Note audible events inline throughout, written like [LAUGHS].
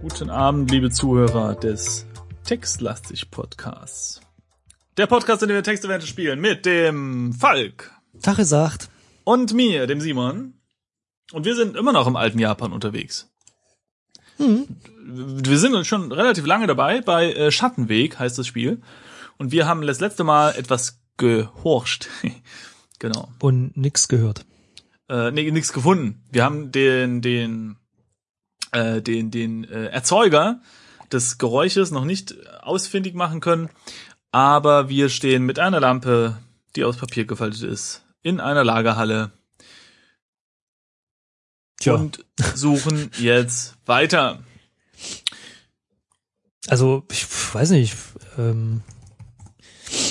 Guten Abend, liebe Zuhörer des Textlastig Podcasts. Der Podcast, in dem wir Textevente spielen mit dem Falk Tag gesagt. und mir, dem Simon. Und wir sind immer noch im alten Japan unterwegs. Wir sind schon relativ lange dabei. Bei äh, Schattenweg heißt das Spiel. Und wir haben das letzte Mal etwas gehorcht. [LAUGHS] genau. Und nix gehört. Äh, nee, nichts gefunden. Wir haben den, den, äh, den, den äh, Erzeuger des Geräusches noch nicht ausfindig machen können. Aber wir stehen mit einer Lampe, die aus Papier gefaltet ist, in einer Lagerhalle Tja. und suchen jetzt weiter. Also, ich weiß nicht. Ähm,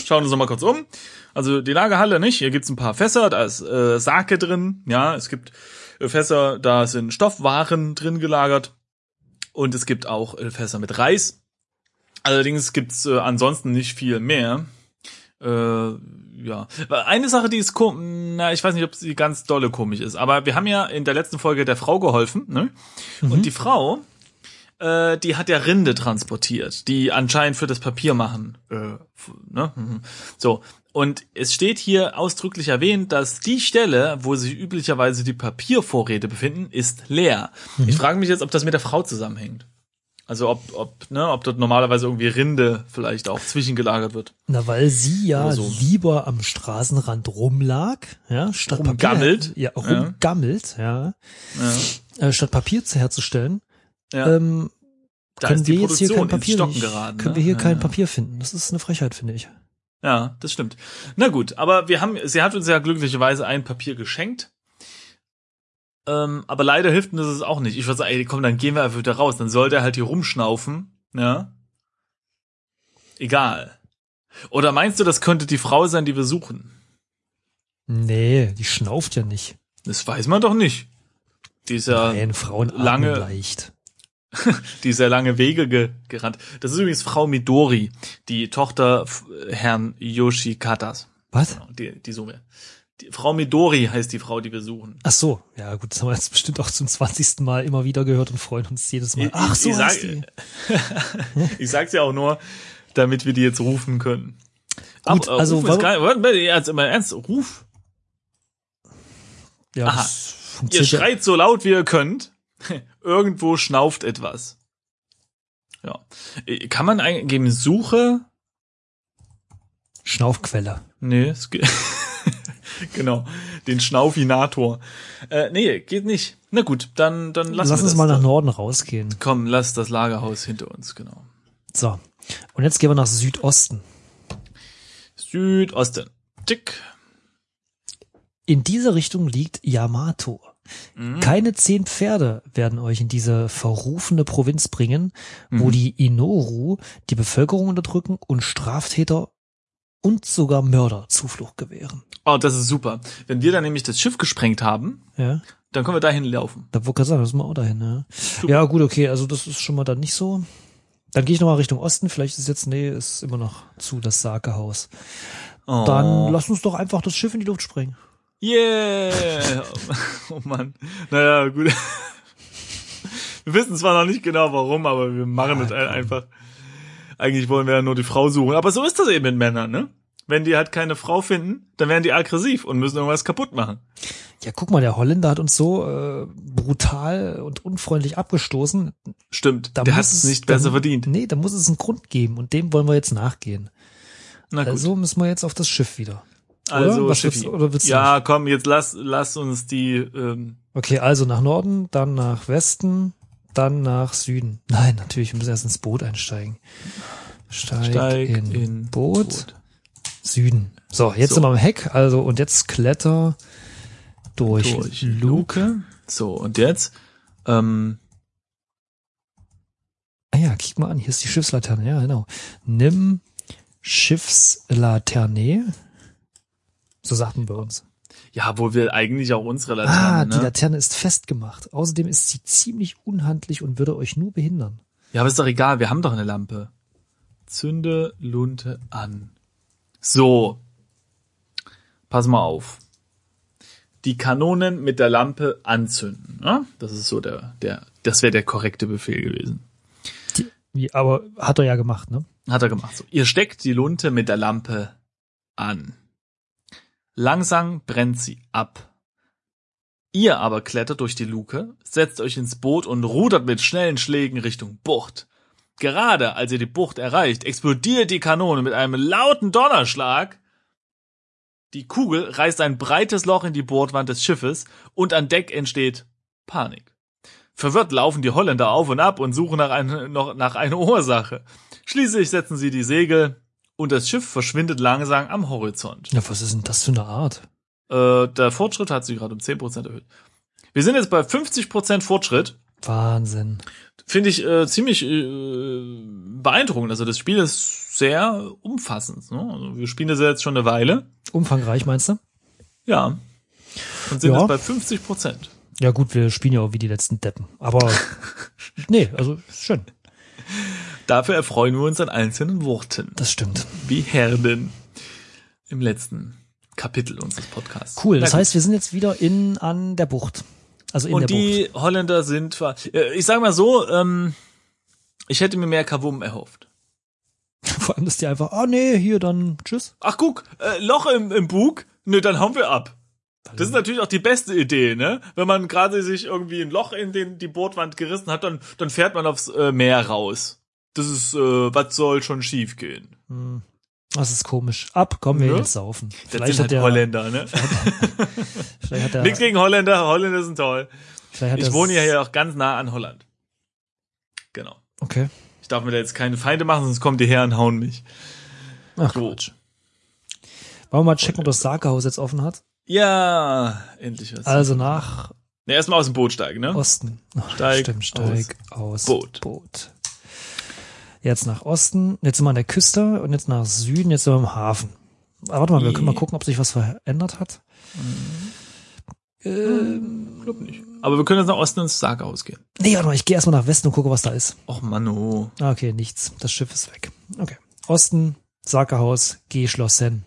Schauen uns noch mal kurz um. Also die Lagerhalle nicht. Hier gibt's ein paar Fässer, da ist äh, Sake drin. Ja, es gibt äh, Fässer, da sind Stoffwaren drin gelagert. Und es gibt auch äh, Fässer mit Reis. Allerdings gibt's äh, ansonsten nicht viel mehr. Äh, ja, eine Sache, die ist komisch, na, ich weiß nicht, ob sie ganz dolle komisch ist, aber wir haben ja in der letzten Folge der Frau geholfen, ne? Und die Frau, äh, die hat ja Rinde transportiert, die anscheinend für das Papier machen. Äh, ne? Mhm. So. Und es steht hier ausdrücklich erwähnt, dass die Stelle, wo sich üblicherweise die Papiervorräte befinden, ist leer. Ich frage mich jetzt, ob das mit der Frau zusammenhängt. Also ob, ob, ne, ob dort normalerweise irgendwie Rinde vielleicht auch zwischengelagert wird. na, weil sie ja so. lieber am Straßenrand rumlag, ja, statt Rumgammelt. Papier, ja, rumgammelt, ja, Ja. äh, statt Papier zu herzustellen, Ja. ähm, können wir jetzt hier kein Papier Stocken nicht, geraten. können ne? wir hier ja, kein ja. Papier finden. Das ist eine Frechheit, finde ich. Ja, das stimmt. Na gut, aber wir haben, sie hat uns ja glücklicherweise ein Papier geschenkt. Ähm, aber leider hilft uns das auch nicht. Ich würde sagen, ey, komm, dann gehen wir einfach wieder raus. Dann soll der halt hier rumschnaufen, ja. Egal. Oder meinst du, das könnte die Frau sein, die wir suchen? Nee, die schnauft ja nicht. Das weiß man doch nicht. Die ist ja, Nein, Frauen lange- leicht. [LAUGHS] die ist ja lange Wege ge gerannt. Das ist übrigens Frau Midori, die Tochter f- Herrn Yoshikatas. Was? Die, die suchen wir. Die Frau Midori heißt die Frau, die wir suchen. Ach so, ja gut, das haben wir jetzt bestimmt auch zum 20. Mal immer wieder gehört und freuen uns jedes Mal. Ich- Ach so, ich sag- heißt die. [LAUGHS] Ich sag's ja auch nur, damit wir die jetzt rufen können. Gut, Aber, äh, also ist gar, warte, jetzt immer ernst, ruf. Ja, Aha. Ihr schreit so laut wie ihr könnt. [LAUGHS] Irgendwo schnauft etwas. Ja. Äh, Kann man eingeben, Suche? Schnaufquelle. Nee, es geht. [LAUGHS] [LAUGHS] genau. Den Schnaufinator. Äh, nee, geht nicht. Na gut, dann, dann Lass wir uns mal nach. Norden rausgehen. Komm, lass das Lagerhaus hinter uns, genau. So. Und jetzt gehen wir nach Südosten. Südosten. Tick. In diese Richtung liegt Yamato. Mhm. Keine zehn Pferde werden euch in diese verrufene Provinz bringen, wo Mhm. die Inoru die Bevölkerung unterdrücken und Straftäter und sogar Mörder Zuflucht gewähren. Oh, das ist super. Wenn wir dann nämlich das Schiff gesprengt haben, Ja, dann können wir dahin laufen. da wollte ich sagen, das müssen wir auch dahin. Ja. ja, gut, okay, also das ist schon mal dann nicht so. Dann gehe ich nochmal Richtung Osten, vielleicht ist jetzt, nee, ist immer noch zu, das Sakehaus. Oh. Dann lass uns doch einfach das Schiff in die Luft sprengen. Yeah! [LAUGHS] oh Mann. Naja, gut. [LAUGHS] Wir wissen zwar noch nicht genau warum, aber wir machen es halt einfach. Eigentlich wollen wir ja nur die Frau suchen. Aber so ist das eben mit Männern, ne? Wenn die halt keine Frau finden, dann werden die aggressiv und müssen irgendwas kaputt machen. Ja, guck mal, der Holländer hat uns so äh, brutal und unfreundlich abgestoßen. Stimmt. Da der hat es nicht besser da, verdient. Nee, da muss es einen Grund geben und dem wollen wir jetzt nachgehen. Na gut. Also müssen wir jetzt auf das Schiff wieder. Also, oder? Willst oder willst ja, komm, jetzt lass, lass uns die, ähm, Okay, also nach Norden, dann nach Westen, dann nach Süden. Nein, natürlich, wir müssen erst ins Boot einsteigen. Steig, Steig in, in Boot, Boot. Süden. So, jetzt So. sind wir am Heck, also und jetzt Kletter durch, durch Luke. Luke. So, und jetzt, ähm, Ah ja, kick mal an, hier ist die Schiffslaterne, ja, genau. Nimm Schiffslaterne. So sagten bei uns. Ja, wo wir eigentlich auch unsere Laterne, Ah, ne? die Laterne ist festgemacht. Außerdem ist sie ziemlich unhandlich und würde euch nur behindern. Ja, aber ist doch egal, wir haben doch eine Lampe. Zünde Lunte an. So. Pass mal auf. Die Kanonen mit der Lampe anzünden. Ja? Das ist so der, der, das wäre der korrekte Befehl gewesen. Die, wie, aber hat er ja gemacht, ne? Hat er gemacht. So. Ihr steckt die Lunte mit der Lampe an. Langsam brennt sie ab. Ihr aber klettert durch die Luke, setzt euch ins Boot und rudert mit schnellen Schlägen Richtung Bucht. Gerade als ihr die Bucht erreicht, explodiert die Kanone mit einem lauten Donnerschlag. Die Kugel reißt ein breites Loch in die Bordwand des Schiffes und an Deck entsteht Panik. Verwirrt laufen die Holländer auf und ab und suchen nach, ein, nach einer Ursache. Schließlich setzen sie die Segel und das Schiff verschwindet langsam am Horizont. Ja, was ist denn das für eine Art? Äh, der Fortschritt hat sich gerade um 10% erhöht. Wir sind jetzt bei 50% Fortschritt. Wahnsinn. Finde ich äh, ziemlich äh, beeindruckend. Also das Spiel ist sehr umfassend. Ne? Also wir spielen das jetzt schon eine Weile. Umfangreich, meinst du? Ja. Und sind Ja. jetzt bei 50%. Ja gut, wir spielen ja auch wie die letzten Deppen. Aber [LAUGHS] nee, also schön. Dafür erfreuen wir uns an einzelnen Worten. Das stimmt. Wie Herden im letzten Kapitel unseres Podcasts. Cool. Das heißt, wir sind jetzt wieder in an der Bucht. Also in Und der die Holländer sind, ver- äh, ich sag mal so, ähm, ich hätte mir mehr Kavum erhofft. Bucht. [LAUGHS] Vor allem, dass die einfach, ah nee, hier dann tschüss. Ach guck, äh, Loch im, im Bug, ne, dann hauen wir ab. Das ist natürlich auch die beste Idee, ne? Wenn man gerade sich irgendwie ein Loch in den die Bordwand gerissen hat, dann dann fährt man aufs äh, Meer raus. Das ist, äh, was soll schon schief gehen? Hm. Das ist komisch. Ab, kommen wir Ja. jetzt saufen. Das Vielleicht sind hat halt der, Holländer, ne? [LAUGHS] vielleicht hat der, Nichts gegen Holländer, Holländer sind toll. Ich wohne ja hier auch ganz nah an Holland. Genau. Okay. Ich darf mir da jetzt keine Feinde machen, sonst kommen die her und hauen mich. Ach, So. Quatsch. Wollen wir mal checken, ob das Sargehaus jetzt offen hat? Ja, endlich was. Also nach Ne, erstmal aus dem Boot steigen, ne? Osten. Ach, Steig Stimmt, steig aus, Boot. Boot. Jetzt nach Osten, jetzt sind wir an der Küste und jetzt nach Süden, jetzt sind wir im Hafen. Aber warte mal, wir können mal gucken, ob sich was verändert hat. Ähm, Glaub nicht. Aber wir können jetzt nach Osten ins Sarghaus gehen. nee, warte mal, ich gehe erstmal nach Westen und gucke, was da ist. Och, Mano. Ah, Okay, nichts. Das Schiff ist weg. Okay. Osten, Sarkerhaus, geschlossen.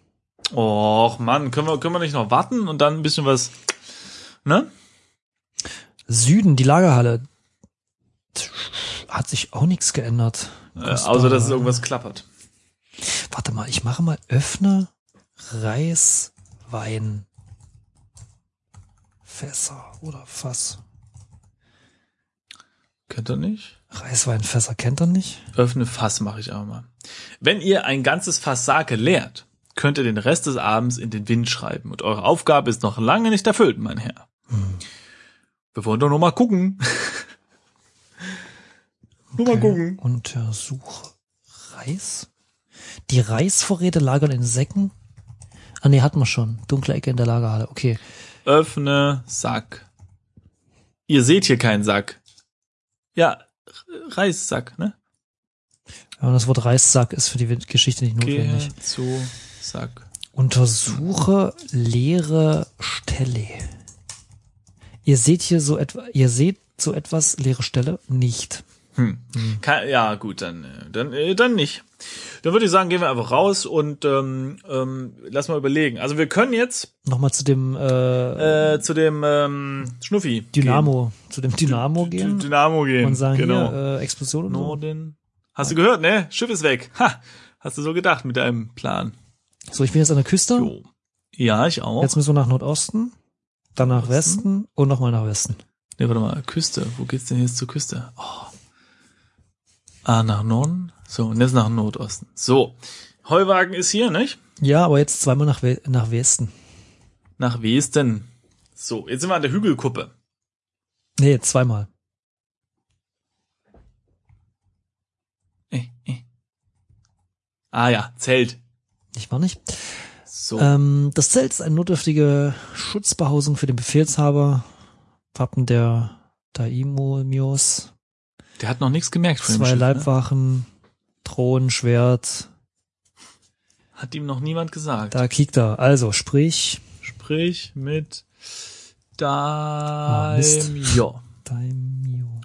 Och, Mann, können wir, können wir nicht noch warten und dann ein bisschen was, ne? Süden, die Lagerhalle. Hat sich auch nichts geändert. Äh, außer, dass es irgendwas klappert. Warte mal, ich mache mal öffne Reis, Wein, Fässer oder Fass. Könnt ihr nicht? Reisweinfässer kennt er nicht? Öffne Fass mache ich auch mal. Wenn ihr ein ganzes Fass Sake leert, könnt ihr den Rest des Abends in den Wind schreiben und eure Aufgabe ist noch lange nicht erfüllt, mein Herr. Wir wollen doch nur mal gucken. Nur mal gucken. Untersuch Reis? Die Reisvorräte lagern in Säcken? Ah nee, hatten wir schon. Dunkle Ecke in der Lagerhalle. Okay. Öffne Sack. Ihr seht hier keinen Sack. Ja, Reissack, ne? Ja, und das Wort Reissack ist für die Geschichte nicht Gehe notwendig. zu Sack. Untersuche leere Stelle. Ihr seht hier so etwa, ihr seht so etwas leere Stelle nicht. Hm. Ka- Ja, gut, dann, äh, dann, äh, dann nicht. Dann würde ich sagen, gehen wir einfach raus und ähm, ähm, lass mal überlegen. Also wir können jetzt Nochmal zu dem äh, äh, zu dem ähm, Schnuffi Dynamo, zu dem gehen. Dynamo D- gehen Dynamo gehen. und sagen genau. hier äh, Explosion und so. Norden. Hast du gehört, ne? Schiff ist weg. Ha! Hast du so gedacht mit deinem Plan? So, ich bin jetzt an der Küste. Jo. Ja, ich auch. Jetzt müssen wir nach Nordosten, dann nach Osten. Westen und nochmal nach Westen. Ne, warte mal, Küste. Wo geht's denn jetzt zur Küste? Oh. Ah, nach Norden? So, und jetzt nach Nordosten. So. Heuwagen ist hier, nicht? Ja, aber jetzt zweimal nach, We nach Westen. Nach Westen. So, jetzt sind wir an der Hügelkuppe. Nee, zweimal. Äh, äh. Ah ja, Zelt. Ich war nicht. So. Ähm, das Zelt ist eine notdürftige Schutzbehausung für den Befehlshaber. Wappen der Daimomios. Der hat noch nichts gemerkt von dem Zwei Schiff, ne? Leibwachen, Thron, Schwert. Hat ihm noch niemand gesagt. Da kiekt er. Also, sprich. Sprich mit Oh, Mist. Daimyo. [LAUGHS] Daimyo.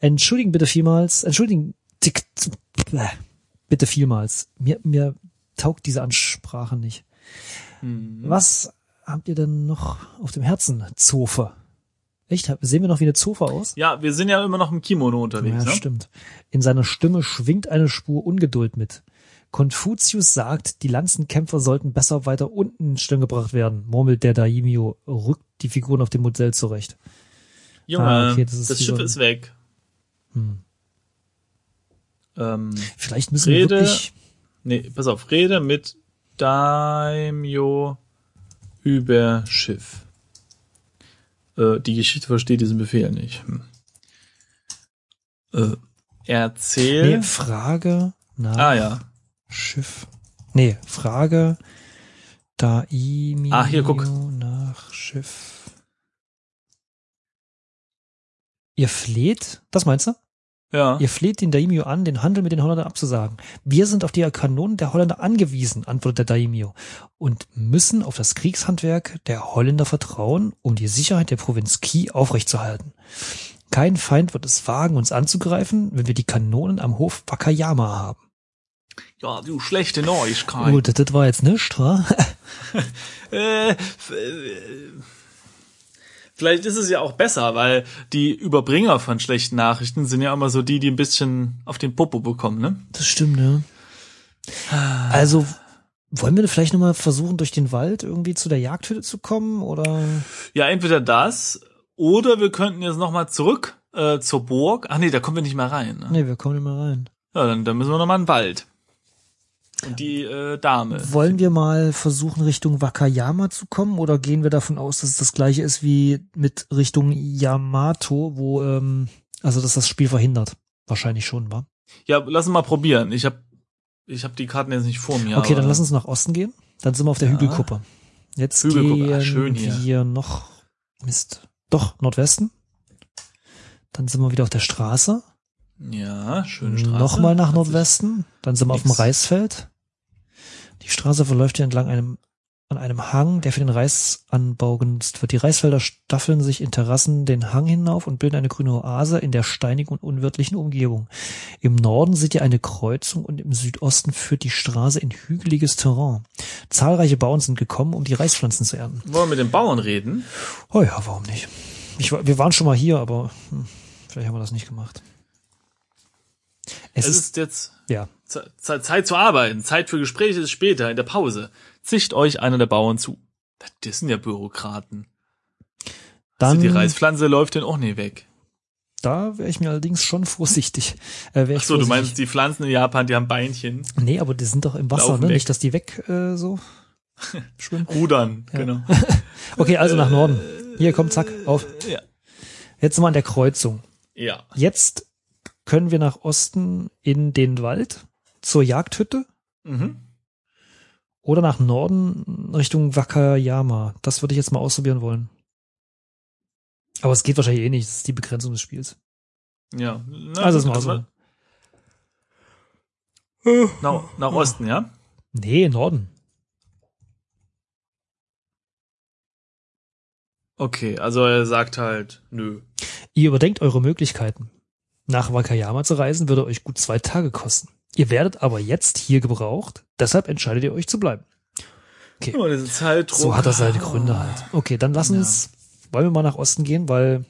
Entschuldigen bitte vielmals. Entschuldigen. tick. Bitte vielmals. Mir, mir taugt diese Ansprache nicht. Hm. Was habt ihr denn noch auf dem Herzen? Zofe. Echt? Sehen wir noch wie eine Zofe aus? Ja, wir sind ja immer noch im Kimono unterwegs, ja, ne? stimmt. In seiner Stimme schwingt eine Spur Ungeduld mit. Konfuzius sagt, die Lanzenkämpfer sollten besser weiter unten in Stellung gebracht werden, murmelt der Daimyo, rückt die Figuren auf dem Modell zurecht. Junge, Ah, okay, das, das Schiff so ist weg. Hm. Ähm, Vielleicht müssen wir Rede- wirklich, nee, pass auf, Rede mit Daimyo über Schiff. Äh, die Geschichte versteht diesen Befehl nicht. Hm. Äh, erzähl. nee, Frage nach ah ja. Schiff. Nee, Frage Daimyo Ah, hier, guck. nach Schiff. Ihr fleht, das meinst du? Ja. Ihr fleht den Daimyo an, den Handel mit den Holländern abzusagen. Wir sind auf die Kanonen der Holländer angewiesen, antwortet der Daimyo, und müssen auf das Kriegshandwerk der Holländer vertrauen, um die Sicherheit der Provinz Ki aufrechtzuerhalten. Kein Feind wird es wagen, uns anzugreifen, wenn wir die Kanonen am Hof Wakayama haben. Ja, du schlechte Neuigkeit. Gut, das war jetzt nicht, wa? [LAUGHS] Äh, äh, vielleicht ist es ja auch besser, weil die Überbringer von schlechten Nachrichten sind ja immer so die, die ein bisschen auf den Popo bekommen, ne? Das stimmt, ne? Also, wollen wir vielleicht nochmal versuchen, durch den Wald irgendwie zu der Jagdhütte zu kommen, oder? Ja, entweder das oder wir könnten jetzt nochmal zurück äh, zur Burg. Ach nee, da kommen wir nicht mehr rein. Ne? Nee, wir kommen nicht mehr rein. Ja, dann, dann müssen wir nochmal in den Wald. Und die äh, Dame. Wollen wir mal versuchen, Richtung Wakayama zu kommen oder gehen wir davon aus, dass es das gleiche ist wie mit Richtung Yamato, wo, ähm, also dass das Spiel verhindert? Wahrscheinlich schon, wa? Ja, lass uns mal probieren. Ich habe ich hab die Karten jetzt nicht vor mir. okay, dann lass uns nach Osten gehen. Dann sind wir auf der Ja. Hügelkuppe. Jetzt Hügelkuppe, gehen ah, schön hier. wir noch, Mist, doch, Nordwesten. Dann sind wir wieder auf der Straße. Ja, schöne Straße. Nochmal nach Nordwesten. Dann sind wir auf dem. Reisfeld. Die Straße verläuft hier entlang einem, an einem Hang, der für den Reisanbau genutzt wird. Die Reisfelder staffeln sich in Terrassen den Hang hinauf und bilden eine grüne Oase in der steinigen und unwirtlichen Umgebung. Im Norden seht ihr eine Kreuzung und im Südosten führt die Straße in hügeliges Terrain. Zahlreiche Bauern sind gekommen, um die Reispflanzen zu ernten. Wollen wir mit den Bauern reden? Oh ja, warum nicht? Ich, wir waren schon mal hier, aber hm, vielleicht haben wir das nicht gemacht. Es, Es ist, ist jetzt ja, Ze- Ze- Zeit zu arbeiten. Zeit für Gespräche ist später, in der Pause. Zicht euch einer der Bauern zu. Das sind ja Bürokraten. dann Also die Reispflanze läuft denn auch nie weg. Da wäre ich mir allerdings schon vorsichtig. Äh, Ach so, du vorsichtig. meinst die Pflanzen in Japan, die haben Beinchen. Nee, aber die sind doch im Wasser, Laufen ne? weg. Nicht, dass die weg äh, so [LAUGHS] schwimmen. Rudern, Ja. genau. [LAUGHS] Okay, also nach Norden. Hier, komm, zack, auf. Ja. Jetzt sind wir an der Kreuzung. Ja. Jetzt können wir nach Osten in den Wald zur Jagdhütte Mhm. oder nach Norden Richtung Wakayama. Das würde ich jetzt mal ausprobieren wollen. Aber es geht wahrscheinlich eh nicht. Das ist die Begrenzung des Spiels. Ja. Na, Also gut, mal so. Nach, nach Osten, ja? Nee, Norden. Okay, also er sagt halt, nö. Ihr überdenkt eure Möglichkeiten. Nach Wakayama zu reisen würde euch gut zwei Tage kosten. Ihr werdet aber jetzt hier gebraucht, deshalb entscheidet ihr euch zu bleiben. Okay. Oh, diese Zeitdruck. So hat das seine Gründe halt. Okay, dann lass Ja. uns, wollen wir mal nach Osten gehen, weil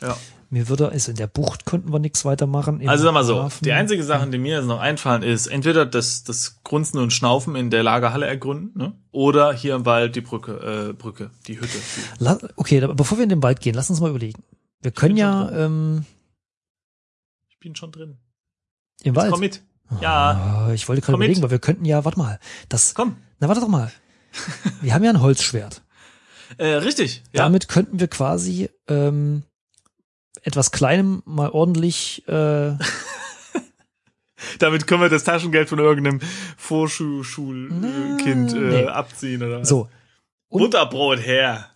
Ja. mir würde, also in der Bucht könnten wir nichts weitermachen. Also sag mal so, Hafen- die einzige Sache, die mir jetzt noch einfallen, ist entweder das, das Grunzen und Schnaufen in der Lagerhalle ergründen, ne? oder hier im Wald die Brücke, äh, Brücke, die Hütte. La okay, bevor wir in den Wald gehen, lass uns mal überlegen. Wir können ja ähm, bin schon drin. im Jetzt Wald. komm mit. Ja, Ah, ich wollte gerade Komm mit. überlegen, weil wir könnten ja, warte mal, das, komm. na warte doch mal. [LAUGHS] Wir haben ja ein Holzschwert. Äh, richtig. Ja. Damit könnten wir quasi ähm, etwas Kleinem mal ordentlich äh, [LAUGHS] Damit können wir das Taschengeld von irgendeinem Vorschulkind Nee. äh, abziehen oder was? so. Und- Butterbrot her.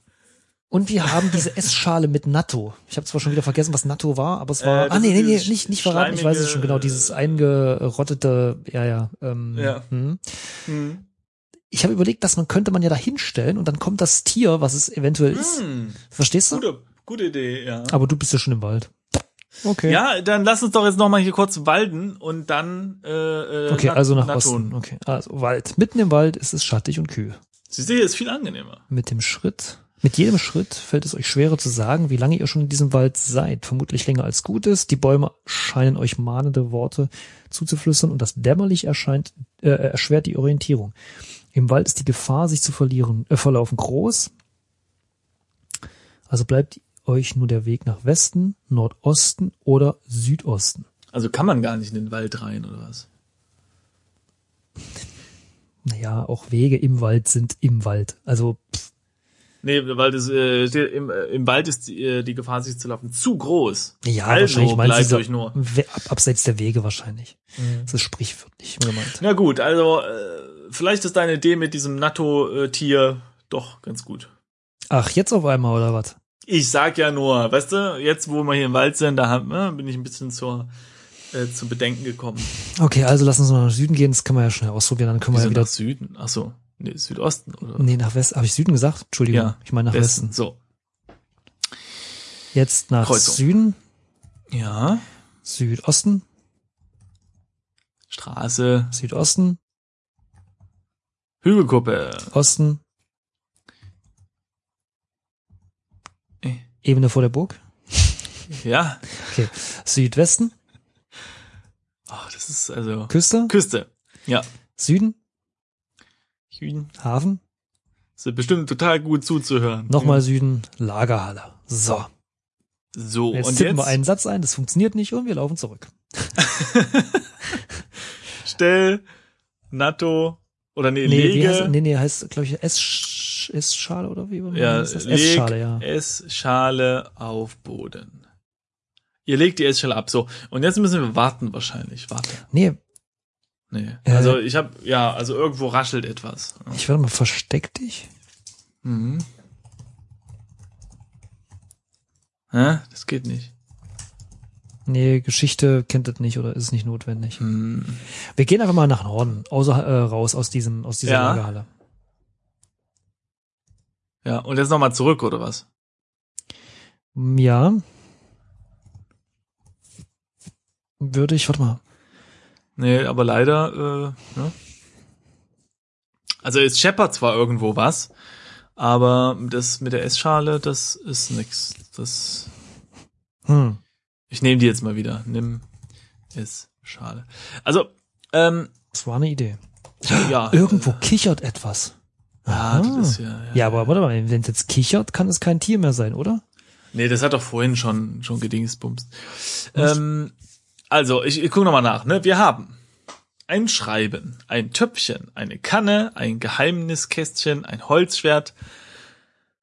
Und wir haben diese [LAUGHS] Essschale mit Natto. Ich habe zwar schon wieder vergessen, was Natto war, aber es Äh, war. das ah, nee, ist nee, nee, nicht, nicht verraten, ich weiß es schon genau. Dieses eingerottete, ja, ja. Ähm, Ja. Hm. Hm. Ich habe überlegt, dass man könnte man ja da hinstellen und dann kommt das Tier, was es eventuell ist. Hm. Verstehst du? Gute, gute Idee, ja. Aber du bist ja schon im Wald. Okay. Ja, dann lass uns doch jetzt noch mal hier kurz walden und dann äh, äh, Okay, Nat- also nach Nattun. Osten. Okay, also Wald. Mitten im Wald ist es schattig und kühl. Siehst du, hier ist viel angenehmer. Mit dem Schritt, mit jedem Schritt fällt es euch schwerer zu sagen, wie lange ihr schon in diesem Wald seid. Vermutlich länger als gut ist. Die Bäume scheinen euch mahnende Worte zuzuflüstern und das dämmerlich erscheint, äh, erschwert die Orientierung. Im Wald ist die Gefahr, sich zu verlieren, äh, verlaufen groß. Also bleibt euch nur der Weg nach Westen, Nordosten oder Südosten. Also kann man gar nicht in den Wald rein oder was? Naja, auch Wege im Wald sind im Wald. Also pff, Nee, weil das, äh, im, äh, im Wald ist die, äh, die Gefahr, sich zu laufen, zu groß. Ja, also wahrscheinlich bleibt euch nur. Abseits der Wege wahrscheinlich. Das ist sprichwörtlich gemeint. Na gut, also äh, vielleicht ist deine Idee mit diesem Natto-Tier doch ganz gut. Ach, jetzt auf einmal oder was? Ich sag ja nur, weißt du, jetzt wo wir hier im Wald sind, da haben, äh, bin ich ein bisschen zur, äh, zum Bedenken gekommen. Okay, also lass uns mal nach Süden gehen, das können wir ja schnell ausprobieren, dann können wir Wieso ja wieder. nach Süden? Ach so, nee, Südosten oder? Nee, nach Westen. Habe ich Süden gesagt? Entschuldigung, Ja, ich meine nach Westen. So. Jetzt nach Kreuzung. Süden, Ja. Südosten, Straße, Südosten, Hügelkuppe. Osten, Äh, Ebene vor der Burg, [LAUGHS] Ja. okay, Südwesten, Ach, das ist also Küste, Küste. Ja. Süden, Süden. Hafen, Ist bestimmt total gut zuzuhören. nochmal Süden, Lagerhalle. So, So, jetzt und tippen jetzt wir einen Satz ein, das funktioniert nicht und wir laufen zurück. [LAUGHS] stell Natto oder nee, Nee, wie heißt, lege, nee, nee, heißt, glaube ich, Essschale oder wie? ja, Essschale, ja. Essschale auf Boden. Ihr legt die Essschale ab, so. Und jetzt müssen wir warten wahrscheinlich. Warte. Nee, Nee. Äh. Also ich habe ja, also irgendwo raschelt etwas. ich warte mal, versteck dich. Mhm. Hä? Das geht nicht. Nee, Geschichte kennt das nicht oder ist nicht notwendig. Hm. Wir gehen einfach mal nach Norden, außer, äh, raus aus diesem, aus dieser Ja. Lagerhalle. Ja, und jetzt nochmal zurück, oder was? Ja. Würde ich, warte mal. Nee, aber leider, äh, ne? Also es scheppert zwar irgendwo was, aber das mit der Essschale, das ist nix. Das. Hm. Ich nehme die jetzt mal wieder. Nimm Essschale. Also, ähm, Das war eine Idee. ja. Irgendwo kichert etwas. Ja, das ist ja, ja. Ja, aber warte mal, wenn es jetzt kichert, kann es kein Tier mehr sein, oder? Nee, das hat doch vorhin schon, schon gedingsbumst. Ähm, also, ich, ich gucke nochmal nach, ne? Wir haben ein Schreiben, ein Töpfchen, eine Kanne, ein Geheimniskästchen, ein Holzschwert,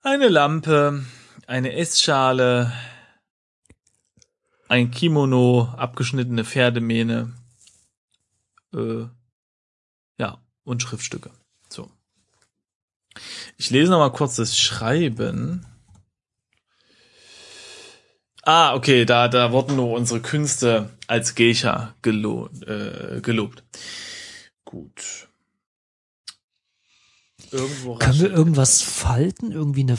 eine Lampe, eine Essschale, ein Kimono, abgeschnittene Pferdemähne, äh, ja, und Schriftstücke. So. Ich lese noch mal kurz das Schreiben. Ah, okay, da, da wurden nur unsere Künste als Geisha gelo äh, gelobt. Gut. Irgendwo Können wir irgendwas falten? Irgendwie eine,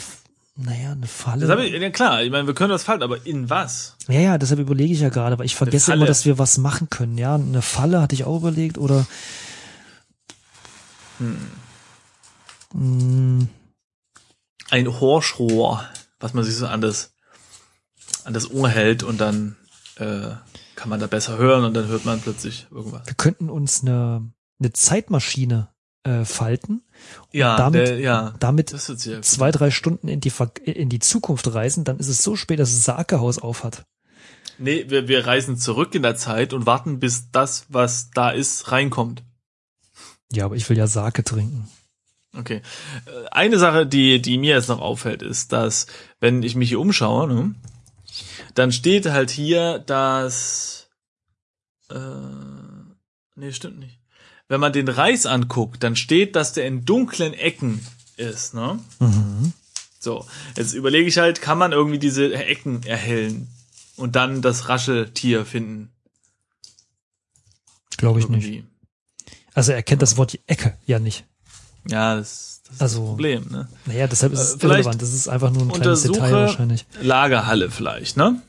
naja, eine Falle? Ich, ja klar, ich meine, wir können das falten, aber in was? ja, ja, deshalb überlege ich ja gerade, weil ich vergesse immer, dass wir was machen können. Ja, eine Falle hatte ich auch überlegt oder Hm, Ein Horschrohr, was man sich so an das, an das Ohr hält und dann äh, kann man da besser hören und dann hört man plötzlich irgendwas. wir könnten uns eine, eine Zeitmaschine äh, falten und Ja, damit, der, ja, damit zwei, drei Stunden in die, in die Zukunft reisen, dann ist es so spät, dass das Sakehaus aufhat. Nee, wir, wir reisen zurück in der Zeit und warten, bis das, was da ist, reinkommt. Ja, aber ich will ja Sake trinken. Okay. Äh, Eine Sache, die, die mir jetzt noch auffällt, ist, dass, wenn ich mich hier umschaue, ne, dann steht halt hier, dass, äh, nee, stimmt nicht. Wenn man den Reis anguckt, dann steht, dass der in dunklen Ecken ist, ne? Mhm. So, jetzt überlege ich halt, kann man irgendwie diese Ecken erhellen und dann das Rascheltier finden? Glaube ich nicht. Irgendwie. Also er kennt das Wort Ecke ja nicht. Ja, das, das ist Also- das Problem, ne? Naja, deshalb ist Äh, es vielleicht irrelevant. Das ist einfach nur ein kleines Detail wahrscheinlich. Lagerhalle vielleicht, ne?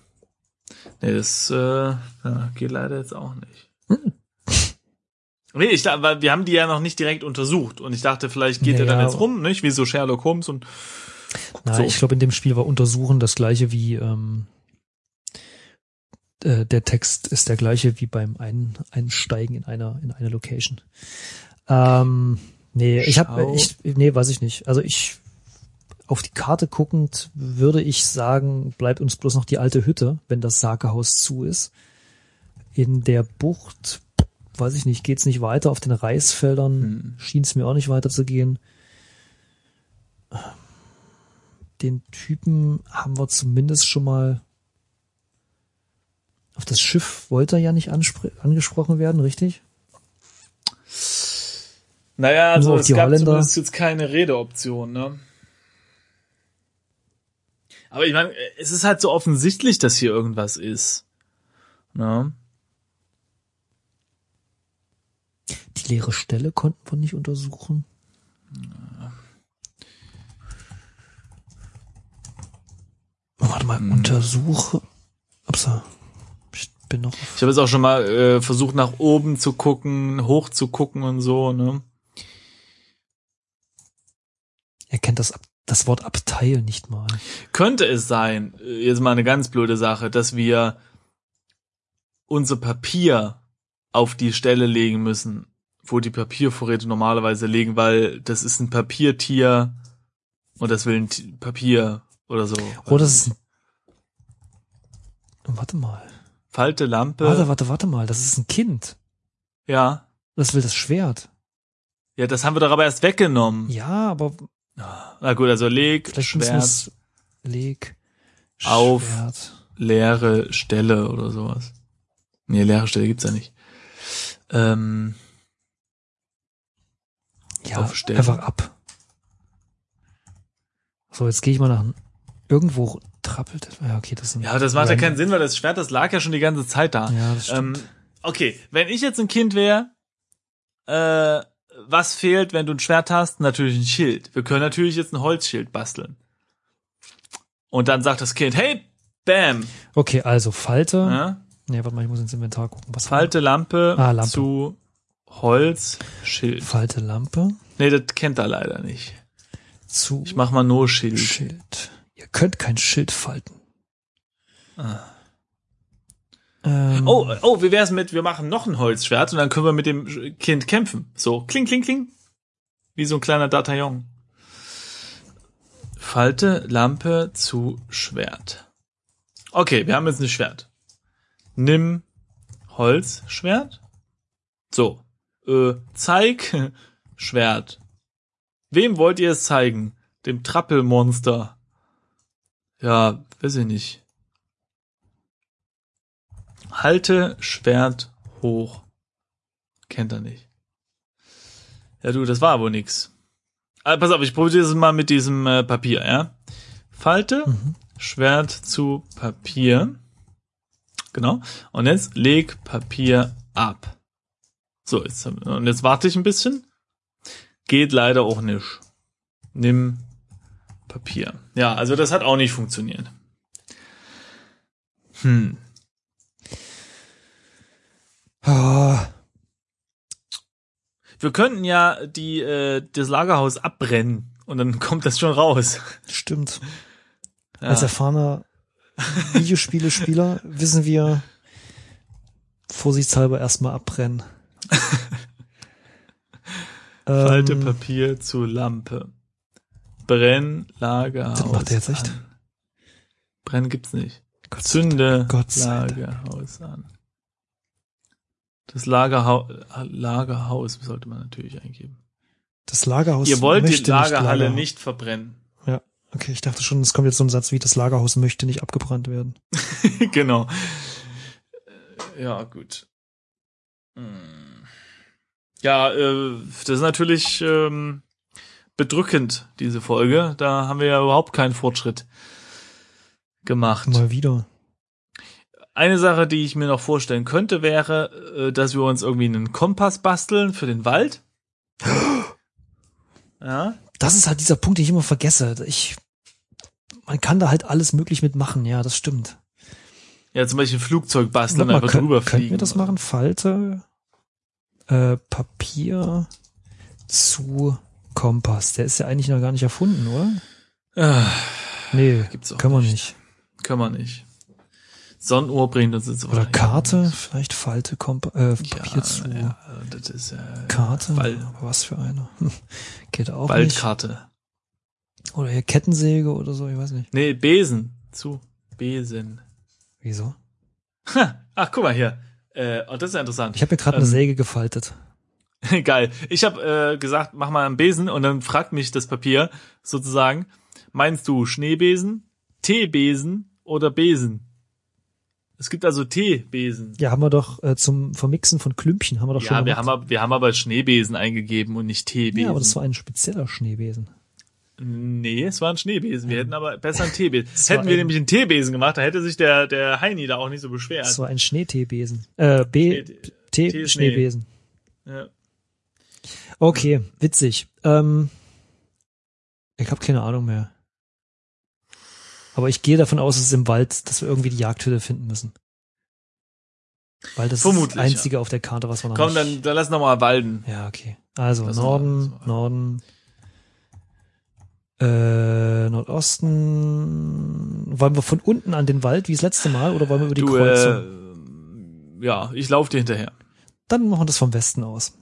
Nee, das äh, ja, geht leider jetzt auch nicht. Hm. Nee, ich weil wir haben die ja noch nicht direkt untersucht und ich dachte, vielleicht geht er dann Naja, jetzt rum, nicht? Wie so Sherlock Holmes und Na, So. ich glaube, in dem Spiel war Untersuchen das gleiche wie ähm, äh, der Text ist der gleiche wie beim Ein Einsteigen in einer in eine Location. Ähm, nee, ich habe ich nee, weiß ich nicht. Also ich auf die Karte guckend würde ich sagen, bleibt uns bloß noch die alte Hütte, wenn das Sakehaus zu ist. In der Bucht, weiß ich nicht, geht's nicht weiter. Auf den Reisfeldern Hm. schien es mir auch nicht weiter zu gehen. Den Typen haben wir zumindest schon mal auf das Schiff wollte er ja nicht angesprochen werden, richtig? Naja, also Nur es gab Holländer. zumindest jetzt keine Redeoption, ne? Aber ich meine, es ist halt so offensichtlich, dass hier irgendwas ist. Ne? Die leere Stelle konnten wir nicht untersuchen. Oh, warte mal, untersuche. Upsa. Ich bin noch. Ich habe jetzt auch schon mal äh, versucht, nach oben zu gucken, hoch zu gucken und so, ne? Er kennt das, das Wort Abteil nicht mal. Könnte es sein, äh, jetzt mal eine ganz blöde Sache, dass wir unser Papier auf die Stelle legen müssen, wo die Papiervorräte normalerweise liegen, weil das ist ein Papiertier und das will ein T Papier oder so. Oh, das ist ein Warte mal. Falte Lampe. Warte, warte, warte mal. Das ist ein Kind. Ja. Das will das Schwert. Ja, das haben wir doch aber erst weggenommen. Ja, aber Na gut, also leg, vielleicht Schwert, leg Auf. Schwert. leere Stelle oder sowas. Nee, leere Stelle gibt's ja nicht. Ähm, Ja, aufstellen. einfach ab. So, jetzt gehe ich mal nach irgendwo trappelt. Ja, okay, das ja, das macht ja keinen Sinn, weil das Schwert, das lag ja schon die ganze Zeit da. Ja, das stimmt. Ähm, okay, wenn ich jetzt ein Kind wäre, äh, was fehlt, wenn du ein Schwert hast? Natürlich ein Schild. Wir können natürlich jetzt ein Holzschild basteln. Und dann sagt das Kind, hey, bam, okay, also Falte. ja? Nee, warte mal, ich muss ins Inventar gucken. Was Falte Lampe, Ah, Lampe. zu Holz, Schild. Falte Lampe Nee, das kennt er leider nicht. zu Ich mach mal nur Schild. Schild. Ihr könnt kein Schild falten. Ah. Ähm, Oh, oh, wie wär's mit, wir machen noch ein Holzschwert und dann können wir mit dem Kind kämpfen. So, kling, kling, kling. Wie so ein kleiner D'Artagnan. Falte Lampe zu Schwert. Okay, wir haben jetzt ein Schwert. Nimm Holzschwert. So, äh, zeig [LAUGHS] Schwert. Wem wollt ihr es zeigen? Dem Trappelmonster. Ja, weiß ich nicht. Halte Schwert hoch. Kennt er nicht. Ja, du, das war wohl nix. Ah, pass auf, ich probiere es mal mit diesem äh, Papier, ja? Falte Mhm. Schwert zu Papier. Genau. Und jetzt leg Papier ab. So, jetzt, und jetzt warte ich ein bisschen. Geht leider auch nicht. Nimm Papier. Ja, also das hat auch nicht funktioniert. Hm. Ah, Wir könnten ja die äh, das Lagerhaus abbrennen und dann [LAUGHS] kommt das schon raus. stimmt. Ja. Als erfahrener [LAUGHS] Videospiele-Spieler wissen wir, vorsichtshalber erstmal abbrennen. [LAUGHS] Falte Ähm, Papier zu Lampe. Brenn Lagerhaus. Das macht er jetzt echt? An. Brennen gibt's nicht. Gott Zünde Gott. Lagerhaus an. Das Lagerhaus, Lagerhaus sollte man natürlich eingeben. Das Lagerhaus Ihr wollt die Lagerhalle Lager- nicht verbrennen. Ja, okay, ich dachte schon, es kommt jetzt so ein Satz wie, das Lagerhaus möchte nicht abgebrannt werden. [LAUGHS] genau. Äh, Ja, gut. Hm. Ja, äh, das ist natürlich ähm, bedrückend, diese Folge. Da haben wir ja überhaupt keinen Fortschritt gemacht. Mal wieder. Eine Sache, die ich mir noch vorstellen könnte, wäre, äh, dass wir uns irgendwie einen Kompass basteln für den Wald. [GASPS] Ja. Das ist halt dieser Punkt, den ich immer vergesse. Ich, man kann da halt alles möglich mitmachen, ja, das stimmt. Ja, zum Beispiel ein Flugzeug basteln mal, einfach könnt, drüber fliegen. wir das machen? Falte, äh, Papier zu Kompass. Der ist ja eigentlich noch gar nicht erfunden, oder? Ah, Nee, Gibt's auch kann man nicht. nicht. kann man nicht. Sonnenuhr bringt uns jetzt Oder. Karte, vielleicht Falte, Kompa äh, Ja, Papier zu ja, das ist äh, Karte. Wald, Aber was für eine? [LAUGHS] Geht auch Waldkarte. nicht. Oder hier Kettensäge oder so, ich weiß nicht. Nee, Besen. Zu Besen. Wieso? Ha, ach, guck mal hier. Äh, und das ist ja interessant. Ich habe mir gerade eine Ähm, Säge gefaltet. [LAUGHS] Geil. Ich habe äh, gesagt, mach mal einen Besen und dann fragt mich das Papier sozusagen, meinst du Schneebesen, Teebesen oder Besen? Es gibt also Teebesen. Ja, haben wir doch äh, zum Vermixen von Klümpchen haben wir doch schon Ja, wir gemacht. haben, aber- wir haben aber Schneebesen eingegeben und nicht Teebesen. Ja, aber das war ein spezieller Schneebesen. nee, es war ein Schneebesen. Wir hätten aber besser einen Teebesen. [LAUGHS] Es Hätten wir ein- nämlich einen Teebesen gemacht, da hätte sich der, der Heini da auch nicht so beschwert. Das war ein Schneeteebesen. Äh, B, Tee- Schneebesen. Ja. Okay, witzig. Ähm, ich habe keine Ahnung mehr. Aber ich gehe davon aus, es ist im Wald, dass wir irgendwie die Jagdhütte finden müssen. Weil das Vermutlich, ist das einzige auf der Karte, was wir noch Komm, dann, dann lass noch mal walden. Ja, okay. Also Lass Norden, mal, lass mal. Norden, äh, Nordosten. Wollen wir von unten an den Wald wie das letzte Mal oder wollen wir über die Du, Kreuzung? äh, ja, ich laufe dir hinterher. Dann machen wir das vom Westen aus.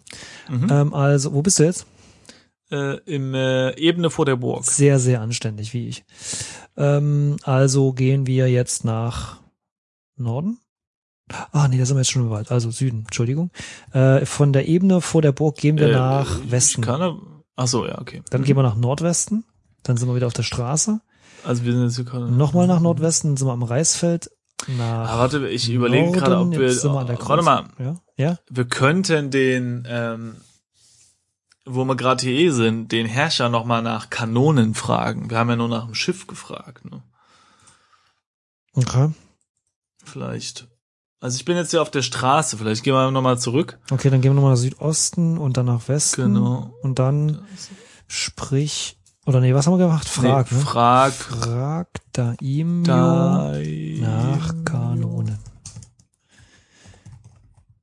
Mhm. Ähm, also, wo bist du jetzt? Äh, Im äh, Ebene vor der Burg. Sehr, sehr anständig, wie ich. Ähm, also gehen wir jetzt nach Norden. Ah, nee, da sind wir jetzt schon im Wald. Also Süden, Entschuldigung. Äh, von der Ebene vor der Burg gehen wir Äh, nach Westen. Kann, ach so, ja, okay. Dann gehen wir nach Nordwesten. Dann sind wir wieder auf der Straße. Also wir sind jetzt hier gerade. Nochmal nach Nordwesten, dann sind wir am Reisfeld. Nach Ah, warte, ich überlege gerade, ob wir. wir an der warte mal. Ja, ja. wir könnten den, ähm, wo wir gerade hier eh sind, den Herrscher noch mal nach Kanonen fragen. Wir haben ja nur nach dem Schiff gefragt. Ne? Okay. Vielleicht. Also ich bin jetzt hier auf der Straße. Vielleicht gehen wir noch mal zurück. Okay, dann gehen wir nochmal nach Südosten und dann nach Westen. Genau. Und dann sprich, oder nee, was haben wir gemacht? Frag, nee, ne? Frag. Frag Daimyo Da. nach Kanonen.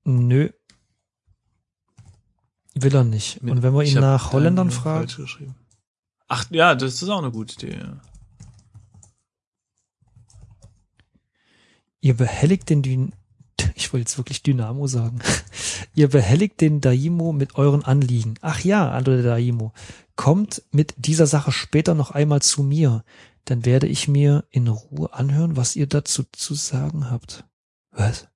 Nö. Will er nicht. Und wenn wir ihn nach Holländern fragen. Ach ja, das ist auch eine gute Idee. ihr behelligt den Dyn [LAUGHS] ich wollte jetzt wirklich Dynamo sagen. [LAUGHS] ihr behelligt den Daimo mit euren Anliegen. Ach ja, andere Daimo. Kommt mit dieser Sache später noch einmal zu mir. Dann werde ich mir in Ruhe anhören, was ihr dazu zu sagen habt. Was?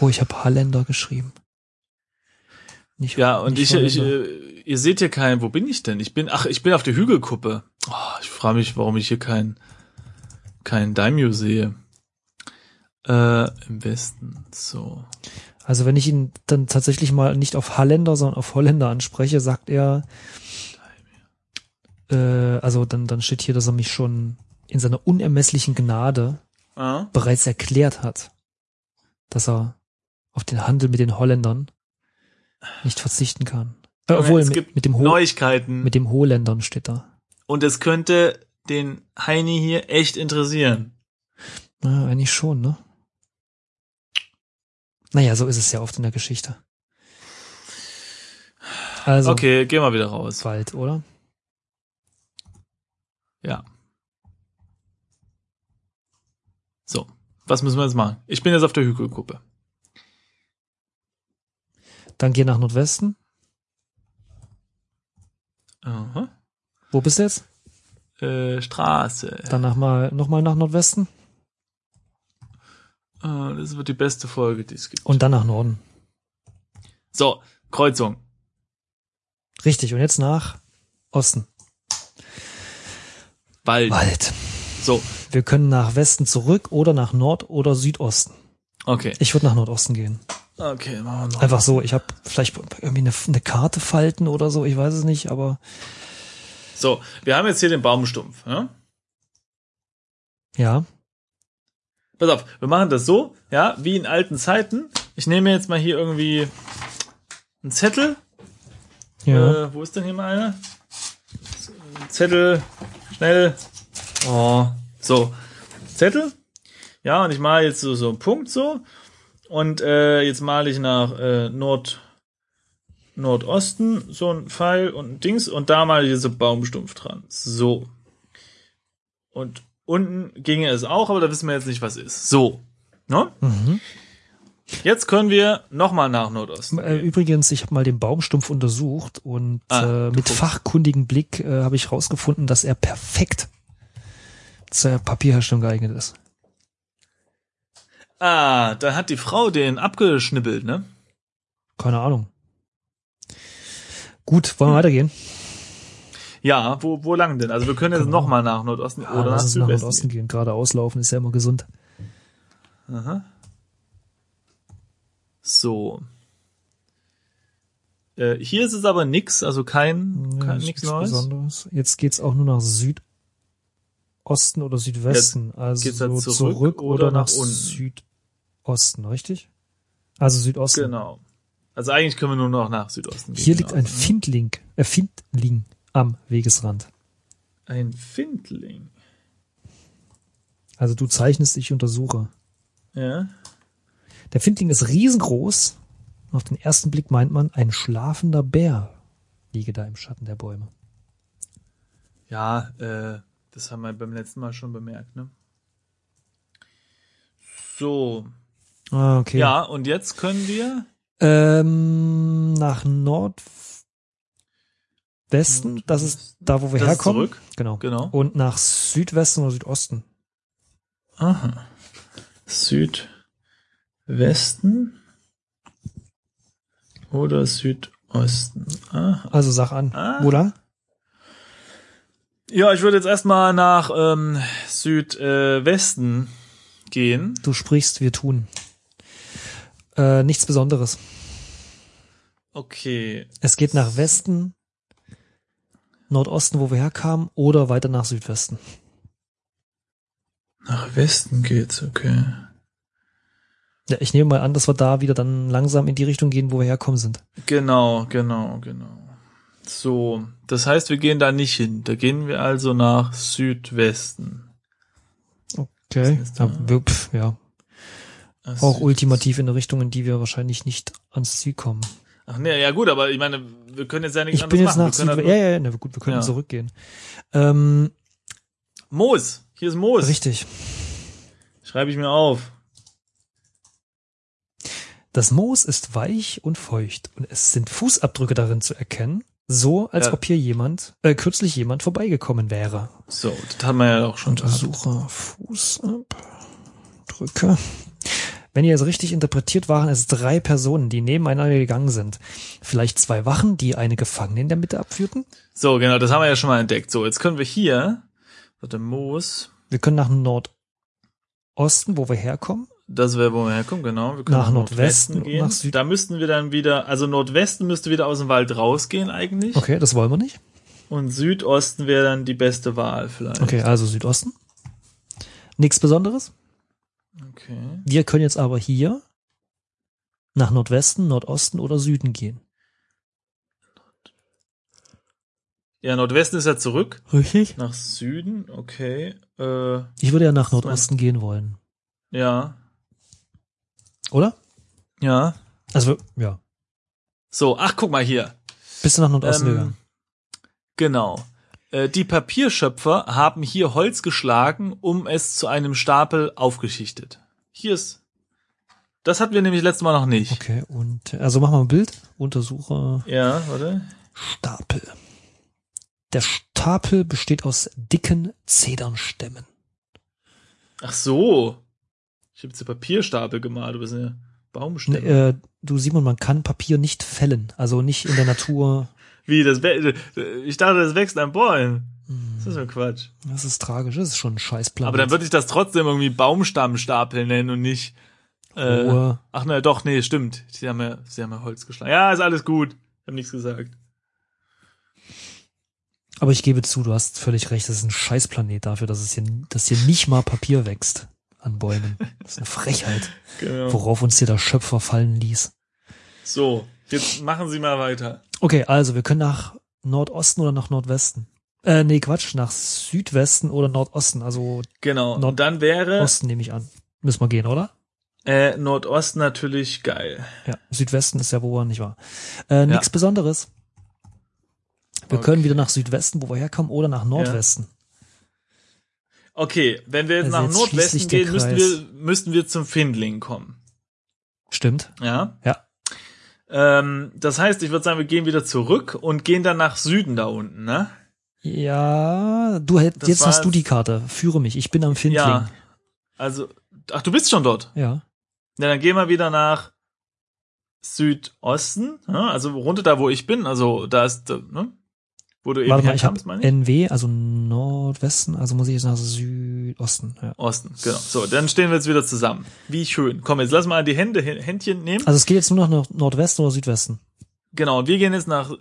Oh, ich habe Halländer geschrieben. Nicht, Ja, und ich, ich, Holländer. äh, ihr seht hier keinen, wo bin ich denn? Ich bin, ach, ich bin auf der Hügelkuppe. Oh, ich frage mich, warum ich hier kein, kein Daimyo sehe. Äh, im Westen, so. Also wenn ich ihn dann tatsächlich mal nicht auf Halländer, sondern auf Holländer anspreche, sagt er, äh, also dann, dann steht hier, dass er mich schon in seiner unermesslichen Gnade Ah, bereits erklärt hat, dass er auf den Handel mit den Holländern nicht verzichten kann. Äh, obwohl, es mit, gibt mit dem Ho Neuigkeiten. mit dem Holländern steht da. und es könnte den Heini hier echt interessieren. Na, eigentlich schon, ne? Naja, so ist es ja oft in der Geschichte. Also, Okay, geh mal wieder raus. Wald, oder? Ja. So, was müssen wir jetzt machen? Ich bin jetzt auf der Hügelkuppe. Dann geh nach Nordwesten. Aha. Wo bist du jetzt? Äh, Straße. Danach mal nochmal nach Nordwesten Ah, das wird die beste Folge, die es gibt. und dann nach Norden. So, Kreuzung. Richtig, und jetzt nach Osten. Wald. Wald. So, Wir können nach Westen zurück oder nach Nord- oder Südosten. okay. Ich würde nach Nordosten gehen. Okay, machen wir noch. Einfach so, ich habe vielleicht irgendwie eine, eine Karte falten oder so, ich weiß es nicht, aber So, wir haben jetzt hier den Baumstumpf. Ja? ja. Pass auf, wir machen das so, ja, wie in alten Zeiten. Ich nehme jetzt mal hier irgendwie einen Zettel. Ja. Äh, wo ist denn hier mal einer? Zettel, schnell. Oh, so. Zettel. Ja, und ich male jetzt so, so einen Punkt so. Und äh, jetzt male ich nach äh, Nord, Nordosten so ein Pfeil und ein Dings. Und da male ich jetzt so einen Baumstumpf dran. So. Und unten ginge es auch, aber da wissen wir jetzt nicht, was ist. So. Ne? Mhm. Jetzt können wir nochmal nach Nordosten. Äh, Übrigens, ich habe mal den Baumstumpf untersucht und Ah, äh, mit guckst. fachkundigem Blick äh, habe ich rausgefunden, dass er perfekt zur Papierherstellung geeignet ist. Ah, da hat die Frau den abgeschnippelt, ne? Keine Ahnung. Gut, wollen wir weitergehen? Ja, wo, wo lang denn? Also wir können jetzt Genau. nochmal nach Nordosten Ja, oder nach nach. Nordosten gehen. Geradeaus laufen ist ja immer gesund. Aha. So. Äh, hier ist es aber nix, also kein, Ja, kein ist nichts Neues. Besonderes. Jetzt geht's auch nur nach Südosten oder Südwesten. also geht's halt zurück, zurück oder, oder nach, nach unten. Südosten, richtig? Also Südosten. Genau. Also eigentlich können wir nur noch nach Südosten gehen. Hier liegt genau. ein Findling, äh, Findling am Wegesrand. Ein Findling. Also du zeichnest, ich untersuche. Ja. Der Findling ist riesengroß. Und auf den ersten Blick meint man, ein schlafender Bär liege da im Schatten der Bäume. Ja, äh, das haben wir beim letzten Mal schon bemerkt, ne? So. Ah, okay. Ja, und jetzt können wir Ähm, nach Nordwesten, das ist da, wo wir Das herkommen. zurück. Genau. Genau. Und nach Südwesten oder Südosten. Aha. Südwesten oder Südosten. Aha. Also sag an. Ah. Wo lang? Ja, ich würde jetzt erstmal nach ähm, Südwesten gehen. Du sprichst, wir tun. Äh, nichts Besonderes. Okay. Es geht nach Westen, Nordosten, wo wir herkamen, oder weiter nach Südwesten. Nach Westen geht's, okay. Ja, ich nehme mal an, dass wir da wieder dann langsam in die Richtung gehen, wo wir herkommen sind. Genau, genau, genau. So, das heißt, wir gehen da nicht hin. Da gehen wir also nach Südwesten. Okay. Ja, pf, ja. Ach, Auch ultimativ in eine Richtung, in die wir wahrscheinlich nicht ans Ziel kommen. Ach nee, ja gut, aber ich meine, wir können jetzt ja nichts Ich bin jetzt nach machen. Wir Südwesten. können Ja, halt ja, ja, na gut, wir können Ja. zurückgehen. Ähm, Moos, hier ist Moos. richtig. Schreibe ich mir auf. Das Moos ist weich und feucht und es sind Fußabdrücke darin zu erkennen, so als Ja. ob hier jemand, äh, kürzlich jemand vorbeigekommen wäre. So, das haben wir ja auch schon. Untersucher Fußabdrücke. Wenn ihr es richtig interpretiert, waren es drei Personen, die nebeneinander gegangen sind. Vielleicht zwei Wachen, die eine Gefangene in der Mitte abführten. So, genau, das haben wir ja schon mal entdeckt. So, jetzt können wir hier, warte, Moos, Wir können nach Nordosten, wo wir herkommen. das wäre, wo wir herkommen, genau. Wir können Nach Nordwesten und gehen. nach Süd- Da müssten wir dann wieder, also Nordwesten müsste wieder aus dem Wald rausgehen eigentlich. Okay, das wollen wir nicht. Und Südosten wäre dann die beste Wahl vielleicht. Okay, also Südosten. Nichts Besonderes. Okay. Wir können jetzt aber hier nach Nordwesten, Nordosten oder Süden gehen. Ja, Nordwesten ist ja zurück. Richtig. Nach Süden, okay. Äh, Ich würde ja nach Nordosten gehen wollen. ja. Oder? Ja. Also, ja. So, ach, guck mal hier. Bist du nach Nordosten Ähm, gegangen? Genau. Äh, Die Papierschöpfer haben hier Holz geschlagen, um es zu einem Stapel aufgeschichtet. Hier ist. Das hatten wir nämlich letztes Mal noch nicht. Okay, und also machen wir ein Bild. Untersucher Ja, warte. Stapel. Der Stapel besteht aus dicken Zedernstämmen. Ach so. Ich habe jetzt Papierstapel gemalt, du bist eine Ne, Baumstämme. äh, du Simon, man kann Papier nicht fällen, also nicht in der Natur. Wie, das Ich dachte, das wächst an Bäumen. Hm, Das ist ja Quatsch. Das ist tragisch, das ist schon ein Scheißplan. Aber dann würde ich das trotzdem irgendwie Baumstammstapel nennen und nicht. Äh, ach ne, doch, nee, stimmt. Sie haben ja, sie haben ja Holz geschlagen. Ja, ist alles gut. Ich hab nichts gesagt. Aber ich gebe zu, du hast völlig recht. Das ist ein Scheißplanet dafür, dass es hier, dass hier nicht mal Papier wächst an Bäumen. Das ist eine Frechheit, [LAUGHS] Genau. worauf uns hier der Schöpfer fallen ließ. So, jetzt machen Sie mal weiter. Okay, also wir können nach Nordosten oder nach Nordwesten. Äh, nee, Quatsch, nach Südwesten oder Nordosten. Also Genau. Nord- Und dann wäre Osten nehme ich an. Müssen wir gehen, oder? äh, Nordost natürlich geil. Ja, Südwesten ist ja, wo nicht war. Äh, Nichts Besonderes. Wir Okay. können wieder nach Südwesten, wo wir herkommen, oder nach Nordwesten. Okay, wenn wir jetzt Also nach jetzt Nordwesten gehen, müssten wir, müssten wir zum Findling kommen. Stimmt. Ja? Ja. Ähm, das heißt, ich würde sagen, wir gehen wieder zurück und gehen dann nach Süden da unten, ne? Ja, du hätt- jetzt hast du die Karte. Führe mich. Ich bin am Findling. Ja. Also, ach, du bist schon dort. ja. Ja, dann gehen wir wieder nach Südosten, ne? also runter da, wo ich bin. Also da ist, äh, ne? wo du eben Warte mal, ich meine ich. NW, also Nordwesten, also muss ich jetzt nach Südosten. Ja. Osten, genau. So, dann stehen wir jetzt wieder zusammen. Wie schön. Komm, jetzt lass mal die Hände, Händchen nehmen. Also es geht jetzt nur noch nach Nordwesten oder Südwesten. Genau, und wir gehen jetzt nach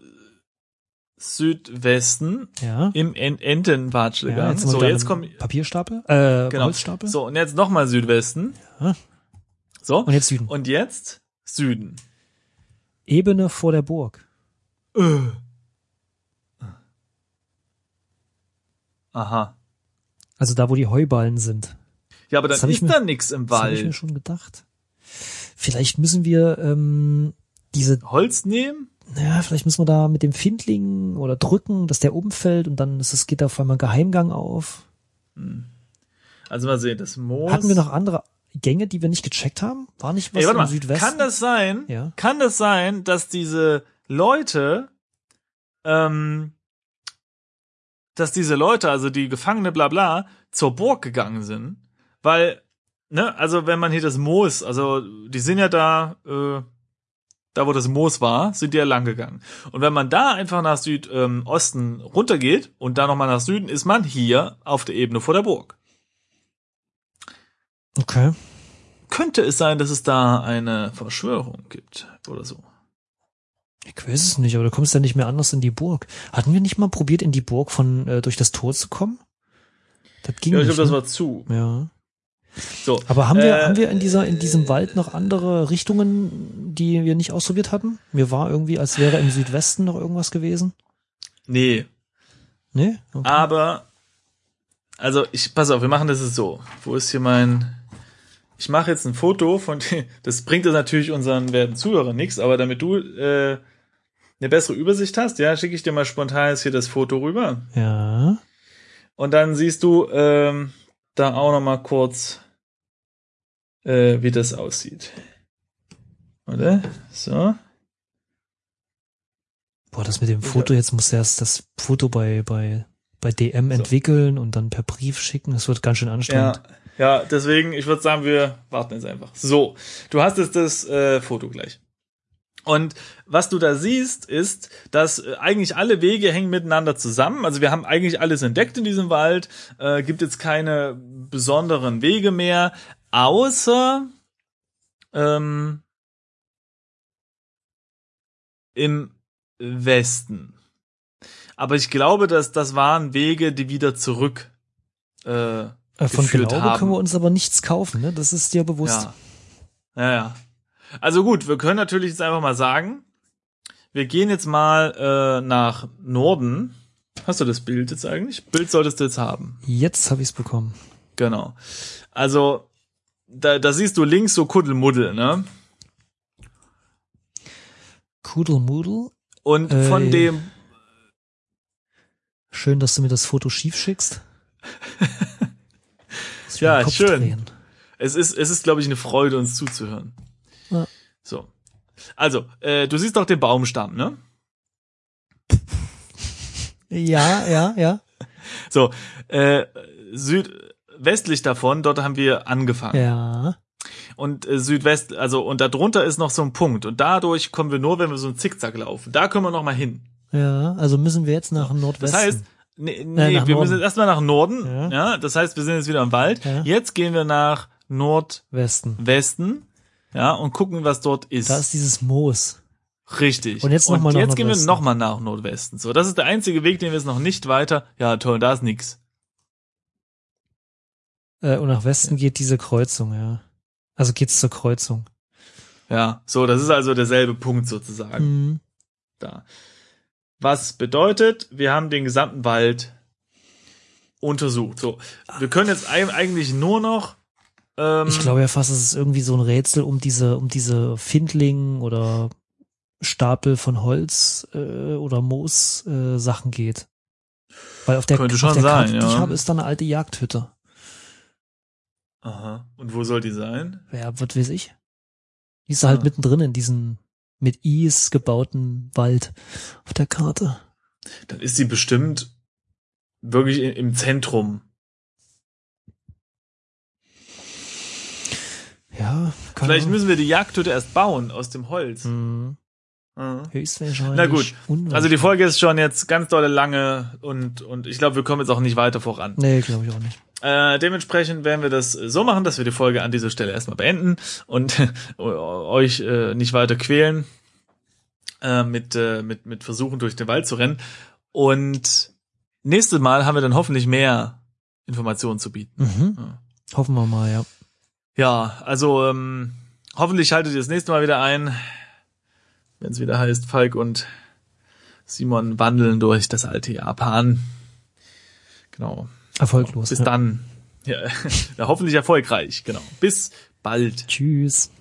Südwesten Ja. im En Entenwatschlegang. ja jetzt so, jetzt im kommen Papierstapel, äh, Genau. Holzstapel. So, und jetzt nochmal Südwesten. Ja. So, Und jetzt Süden. und jetzt Süden. Ebene vor der Burg. Äh. Aha. Also da, wo die Heuballen sind. Ja, aber Das dann ist mir- da nix im Das habe ich mir Wald. schon gedacht. Vielleicht müssen wir ähm, diese, Holz nehmen? ja, vielleicht müssen wir da mit dem Findling oder drücken, dass der umfällt und dann ist es geht auf einmal ein Geheimgang auf. Also mal sehen, das Moos. Hatten wir noch andere Gänge, die wir nicht gecheckt haben? War nicht was Ey, warte im mal, Südwesten? kann das sein? Ja. Kann das sein, dass diese Leute, ähm, dass diese Leute, also die Gefangene, bla bla, zur Burg gegangen sind? Weil, ne, also wenn man hier das Moos, also die sind ja da, äh, da wo das Moos war, sind die ja lang gegangen. Und wenn man da einfach nach Südosten ähm, runtergeht und dann nochmal nach Süden, ist man hier auf der Ebene vor der Burg. Okay. Könnte es sein, dass es da eine Verschwörung gibt oder so? Ich weiß es nicht, aber du kommst ja nicht mehr anders in die Burg. Hatten wir nicht mal probiert, in die Burg von äh, durch das Tor zu kommen? Das ging Ja, ich glaube, das ne? war zu. ja. So, Aber haben wir, Äh, haben wir in dieser, in diesem Wald noch andere Richtungen, die wir nicht ausprobiert hatten? Mir war irgendwie, als wäre im Südwesten noch irgendwas gewesen. nee, Nee? Okay. aber also ich pass auf, wir machen das jetzt so. Wo ist hier mein Ich mache jetzt ein Foto von dem, das bringt das natürlich unseren werten Zuhörern nichts, aber damit du äh, eine bessere Übersicht hast, ja, schicke ich dir mal spontan jetzt hier das Foto rüber Ja. und dann siehst du ähm, da auch noch mal kurz äh, wie das aussieht. Oder? So. Boah, das mit dem Foto, jetzt muss erst das Foto bei, bei, bei DM entwickeln und dann per Brief schicken. Das wird ganz schön anstrengend. Ja, ja, deswegen, ich würde sagen, wir warten jetzt einfach. So, du hast jetzt das äh, Foto gleich. Und was du da siehst, ist, dass äh, eigentlich alle Wege hängen miteinander zusammen. Also wir haben eigentlich alles entdeckt in diesem Wald. Äh, gibt jetzt keine besonderen Wege mehr, außer ähm, im Westen. Aber ich glaube, dass das waren Wege, die wieder zurück äh, Von geführt Glaube haben. können wir uns aber nichts kaufen, ne? Das ist dir bewusst. Ja. Ja, ja. Also gut, wir können natürlich jetzt einfach mal sagen, wir gehen jetzt mal äh, nach Norden. Hast du das Bild jetzt eigentlich? Bild solltest du jetzt haben. Jetzt habe ich es bekommen. Genau. Also, da, da siehst du links so Kuddelmuddel, ne? Kuddelmuddel. Und Äh, von dem, Schön, dass du mir das Foto schief schickst. [LAUGHS] Ja, schön. drehen. es ist, es ist, glaube ich, eine Freude, uns zuzuhören. Ja. So. Also, äh, du siehst doch den Baumstamm, ne? Ja, ja, ja. [LAUGHS] So, äh, südwestlich davon, dort haben wir angefangen. Ja. und äh, Südwest, also und darunter ist noch so ein Punkt und dadurch kommen wir nur, wenn wir so einen Zickzack laufen. Da können wir noch mal hin. Ja, also müssen wir jetzt nach Das Nordwesten. heißt, nee, Äh, nee nach wir Norden. müssen jetzt erstmal nach Norden. Ja. Ja. das heißt, wir sind jetzt wieder im Wald. Ja. Jetzt gehen wir nach Nordwesten. Westen. ja, und gucken, was dort ist. Da ist dieses Moos. Richtig. Und jetzt noch mal nach jetzt gehen wir nochmal nach Nordwesten. So, das ist der einzige Weg, den wir jetzt noch nicht weiter. Ja, toll, da ist nix. Äh, und nach Westen geht diese Kreuzung, ja. Also geht's zur Kreuzung. Ja, so, das ist also derselbe Punkt sozusagen. Mhm. Da. Was bedeutet, wir haben den gesamten Wald untersucht. So, wir können jetzt eig- eigentlich nur noch. Ähm, Ich glaube ja fast, dass es irgendwie so ein Rätsel um diese, um diese Findling oder Stapel von Holz äh, oder Moos äh, Sachen geht. Weil auf der, Könnte auf schon der sein, Karte, die ich ja. habe, ist da eine alte Jagdhütte. Aha. Und wo soll die sein? Ja, was weiß ich. Die ist halt Ah. mittendrin in diesem mit Is gebauten Wald auf der Karte. Dann ist sie bestimmt wirklich im Zentrum. Ja, Vielleicht Ahnung. müssen wir die Jagdhütte erst bauen aus dem Holz. Hm, Mhm. höchstwahrscheinlich. Na gut. unwahrscheinlich. Also die Folge ist schon jetzt ganz dolle lange und, und ich glaube, wir kommen jetzt auch nicht weiter voran. Nee, glaube ich auch nicht. Äh, dementsprechend werden wir das so machen, dass wir die Folge an dieser Stelle erstmal beenden und [LAUGHS] euch äh, nicht weiter quälen äh, mit, äh, mit, mit Versuchen durch den Wald zu rennen. Und nächstes Mal haben wir dann hoffentlich mehr Informationen zu bieten. Mhm. Ja. Hoffen wir mal, ja. Ja, also ähm, hoffentlich schaltet ihr das nächste Mal wieder ein, wenn es wieder heißt, Falk und Simon wandeln durch das alte Japan. Genau. Erfolglos. Bis ja. dann. Ja, ja, [LAUGHS] hoffentlich erfolgreich. Genau. Bis bald. Tschüss.